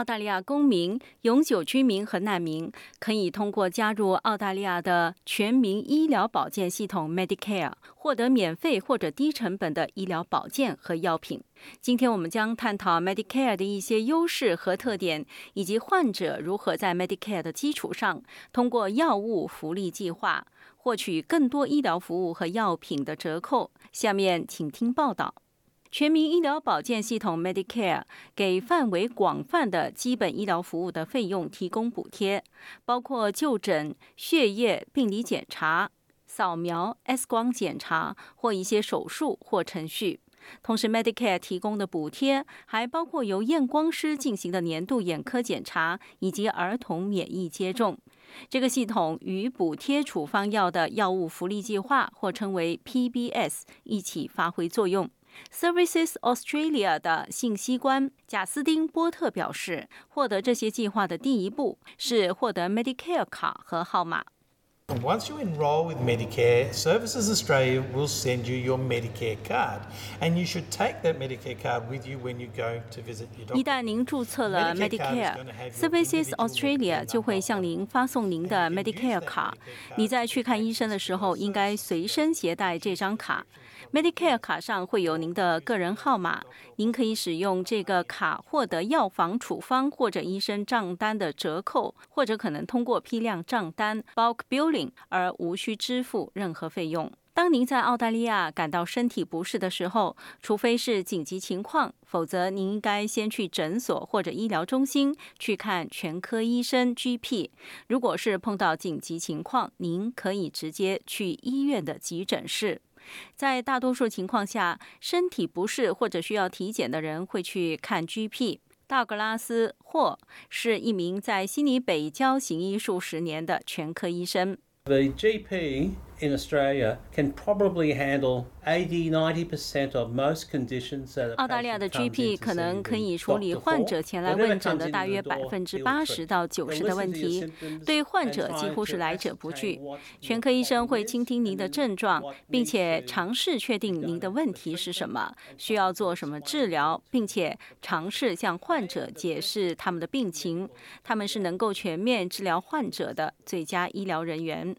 澳大利亚公民、永久居民和难民可以通过加入澳大利亚的全民医疗保健系统 Medicare 获得免费或者低成本的医疗保健和药品。今天我们将探讨 Medicare 的一些优势和特点，以及患者如何在 Medicare 的基础上通过药物福利计划获取更多医疗服务和药品的折扣。下面请听报道。全民医疗保健系统 Medicare 给范围广泛的基本医疗服务的费用提供补贴，包括就诊、血液、病理检查、扫描、X 光检查或一些手术或程序。同时，Medicare 提供的补贴还包括由验光师进行的年度眼科检查以及儿童免疫接种。这个系统与补贴处方药的药物福利计划，或称为 PBS，一起发挥作用。Services Australia 的信息官贾斯汀·波特表示，获得这些计划的第一步是获得 Medicare 卡和号码。Once you enroll with Medicare, Services Australia will send you your Medicare card, and you should take that Medicare card with you when you go to visit your doctor. 一旦您注册了 Medicare，Services Australia 就会向您发送您的 Medicare 卡。你在去看医生的时候，应该随身携带这张卡。Medicare 卡上会有您的个人号码，您可以使用这个卡获得药房处方或者医生账单的折扣，或者可能通过批量账单 （bulk billing） 而无需支付任何费用。当您在澳大利亚感到身体不适的时候，除非是紧急情况，否则您应该先去诊所或者医疗中心去看全科医生 （GP）。如果是碰到紧急情况，您可以直接去医院的急诊室。在大多数情况下，身体不适或者需要体检的人会去看 GP。道格拉斯·霍是一名在悉尼北郊行医数十年的全科医生。The GP in Australia can probably handle 80, 90% of most conditions that 澳大利亚的 GP 可能可以处理患者前来问诊的大约百分之八十到九十的问题，对患者几乎是来者不拒。全科医生会倾听您的症状，并且尝试确定您的问题是什么，需要做什么治疗，并且尝试向患者解释他们的病情。他们是能够全面治疗患者的最佳医疗人员。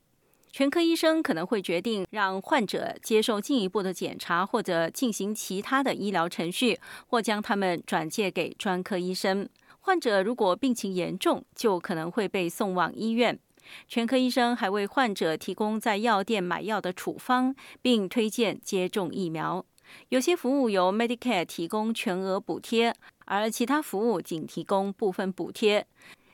全科医生可能会决定让患者接受进一步的检查，或者进行其他的医疗程序，或将他们转介给专科医生。患者如果病情严重，就可能会被送往医院。全科医生还为患者提供在药店买药的处方，并推荐接种疫苗。有些服务由 Medicare 提供全额补贴，而其他服务仅提供部分补贴。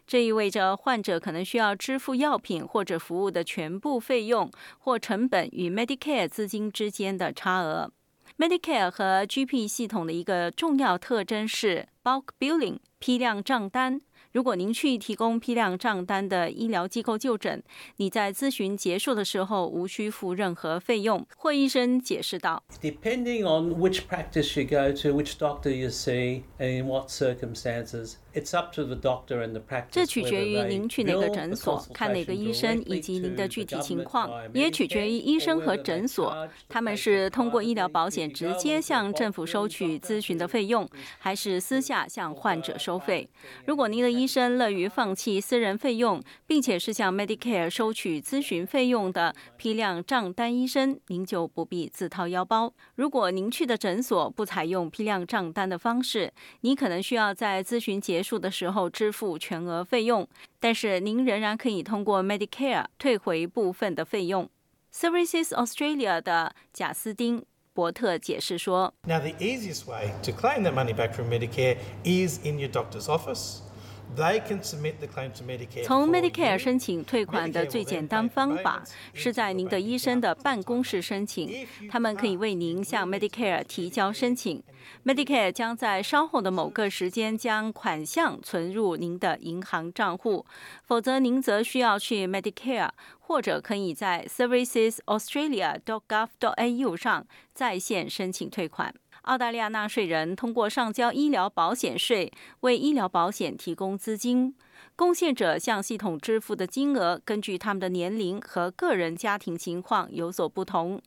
这意味着患者可能需要支付药品或者服务的全部费用或成本与 Medicare 资金之间的差额。Medicare 和 GP 系统的一个重要特征是 bulk billing 批量账单。如果您去提供批量账单的医疗机构就诊，你在咨询结束的时候无需付任何费用。霍医生解释道：“Depending on which practice you go to, which doctor you see, and in what circumstances, it's up to the doctor and the practice.” 这取决于您去哪个诊所、看哪个医生以及您的具体情况，也取决于医生和诊所，他们是通过医疗保险直接向政府收取咨询的费用，还是私下向患者收费。如果您的医生乐于放弃私人费用，并且是向 Medicare 收取咨询费用的批量账单医生，您就不必自掏腰包。如果您去的诊所不采用批量账单的方式，你可能需要在咨询结束的时候支付全额费用，但是您仍然可以通过 Medicare 退回部分的费用。Services Australia 的贾斯汀·伯特解释说：“Now the easiest way to claim that money back from Medicare is in your doctor's office.” 从 Medicare 申请退款的最简单方法是在您的医生的办公室申请，他们可以为您向 Medicare 提交申请。Medicare 将在稍后的某个时间将款项存入您的银行账户，否则您则需要去 Medicare 或者可以在 servicesaustralia.gov.au 上在线申请退款。澳大利亚纳税人通过上交医疗保险税为医疗保险提供资金，贡献者向系统支付的金额根据他们的年龄和个人家庭情况有所不同。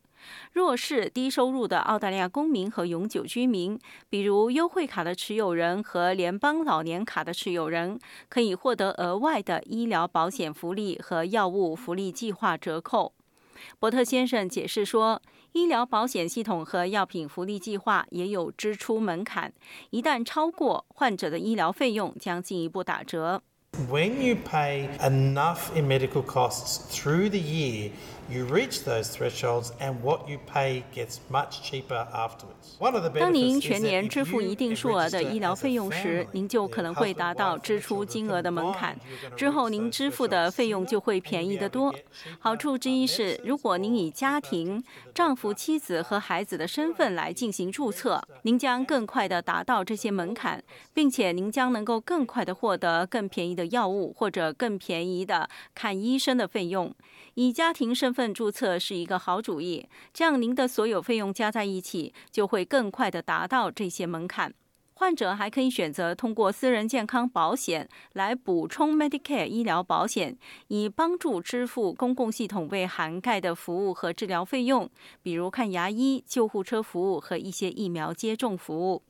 弱势、低收入的澳大利亚公民和永久居民，比如优惠卡的持有人和联邦老年卡的持有人，可以获得额外的医疗保险福利和药物福利计划折扣。伯特先生解释说，医疗保险系统和药品福利计划也有支出门槛，一旦超过，患者的医疗费用将进一步打折。When you pay enough in medical costs through the year, you reach those thresholds and what you pay gets much cheaper afterwards. 当您全年支付一定数额的医疗费用时，您就可能会达到支出金额的门槛。之后，您支付的费用就会便宜得多。好处之一是，如果您以家庭、丈夫、妻子和孩子的身份来进行注册，您将更快地达到这些门槛，并且您将能够更快地获得更便宜的药物或者更便宜的看医生的费用。以家庭身份份注册是一个好主意，这样您的所有费用加在一起就会更快地达到这些门槛。患者还可以选择通过私人健康保险来补充 Medicare 医疗保险，以帮助支付公共系统未涵盖的服务和治疗费用，比如看牙医、救护车服务和一些疫苗接种服务。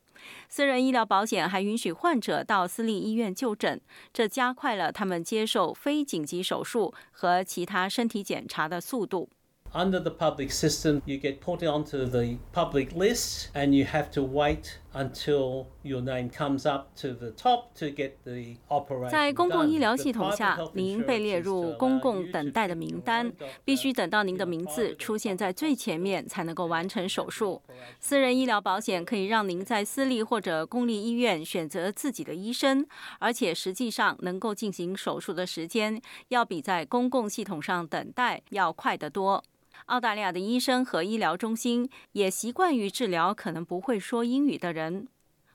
私人医疗保险还允许患者到私立医院就诊，这加快了他们接受非紧急手术和其他身体检查的速度。Under the public system, you get put onto the public list and you have to wait until your name comes up to the top to get the operation. 在公共医疗系统下，您被列入公共等待的名单，必须等到您的名字出现在最前面才能够完成手术。私人医疗保险可以让您在私立或者公立医院选择自己的医生，而且实际上能够进行手术的时间要比在公共系统上等待要快得多。澳大利亚的医生和医疗中心也习惯于治疗可能不会说英语的人。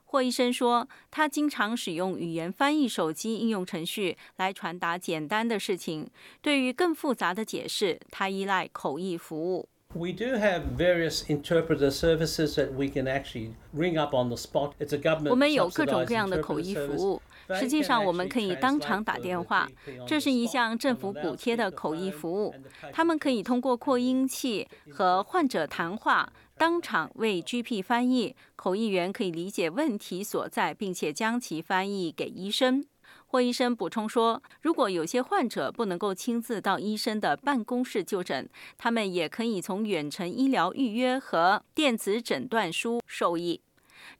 霍医生说，他经常使用语言翻译手机应用程序来传达简单的事情。对于更复杂的解释，他依赖口译服务。We do have various interpreter services that we can actually ring up on the spot. It's a government 我们有各种各样的口译服务。实际上，我们可以当场打电话，这是一项政府补贴的口译服务。他们可以通过扩音器和患者谈话，当场为 GP 翻译。口译员可以理解问题所在，并且将其翻译给医生。霍医生补充说，如果有些患者不能够亲自到医生的办公室就诊，他们也可以从远程医疗预约和电子诊断书受益。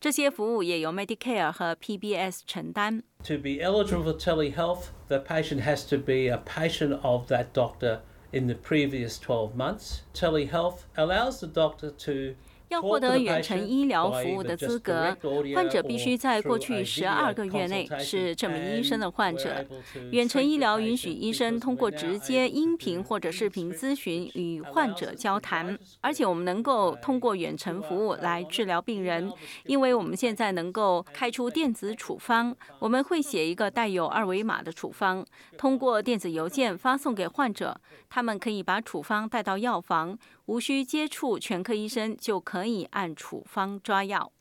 这些服务也由 Medicare 和 PBS 承担。To be eligible for telehealth, the patient has to be a patient of that doctor in the previous 12 months. Telehealth allows the doctor to 要获得远程医疗服务的资格，患者必须在过去十二个月内是这名医生的患者。远程医疗允许医生通过直接音频或者视频咨询与患者交谈，而且我们能够通过远程服务来治疗病人，因为我们现在能够开出电子处方。我们会写一个带有二维码的处方，通过电子邮件发送给患者，他们可以把处方带到药房。无需接触全科医生就可以按处方抓药。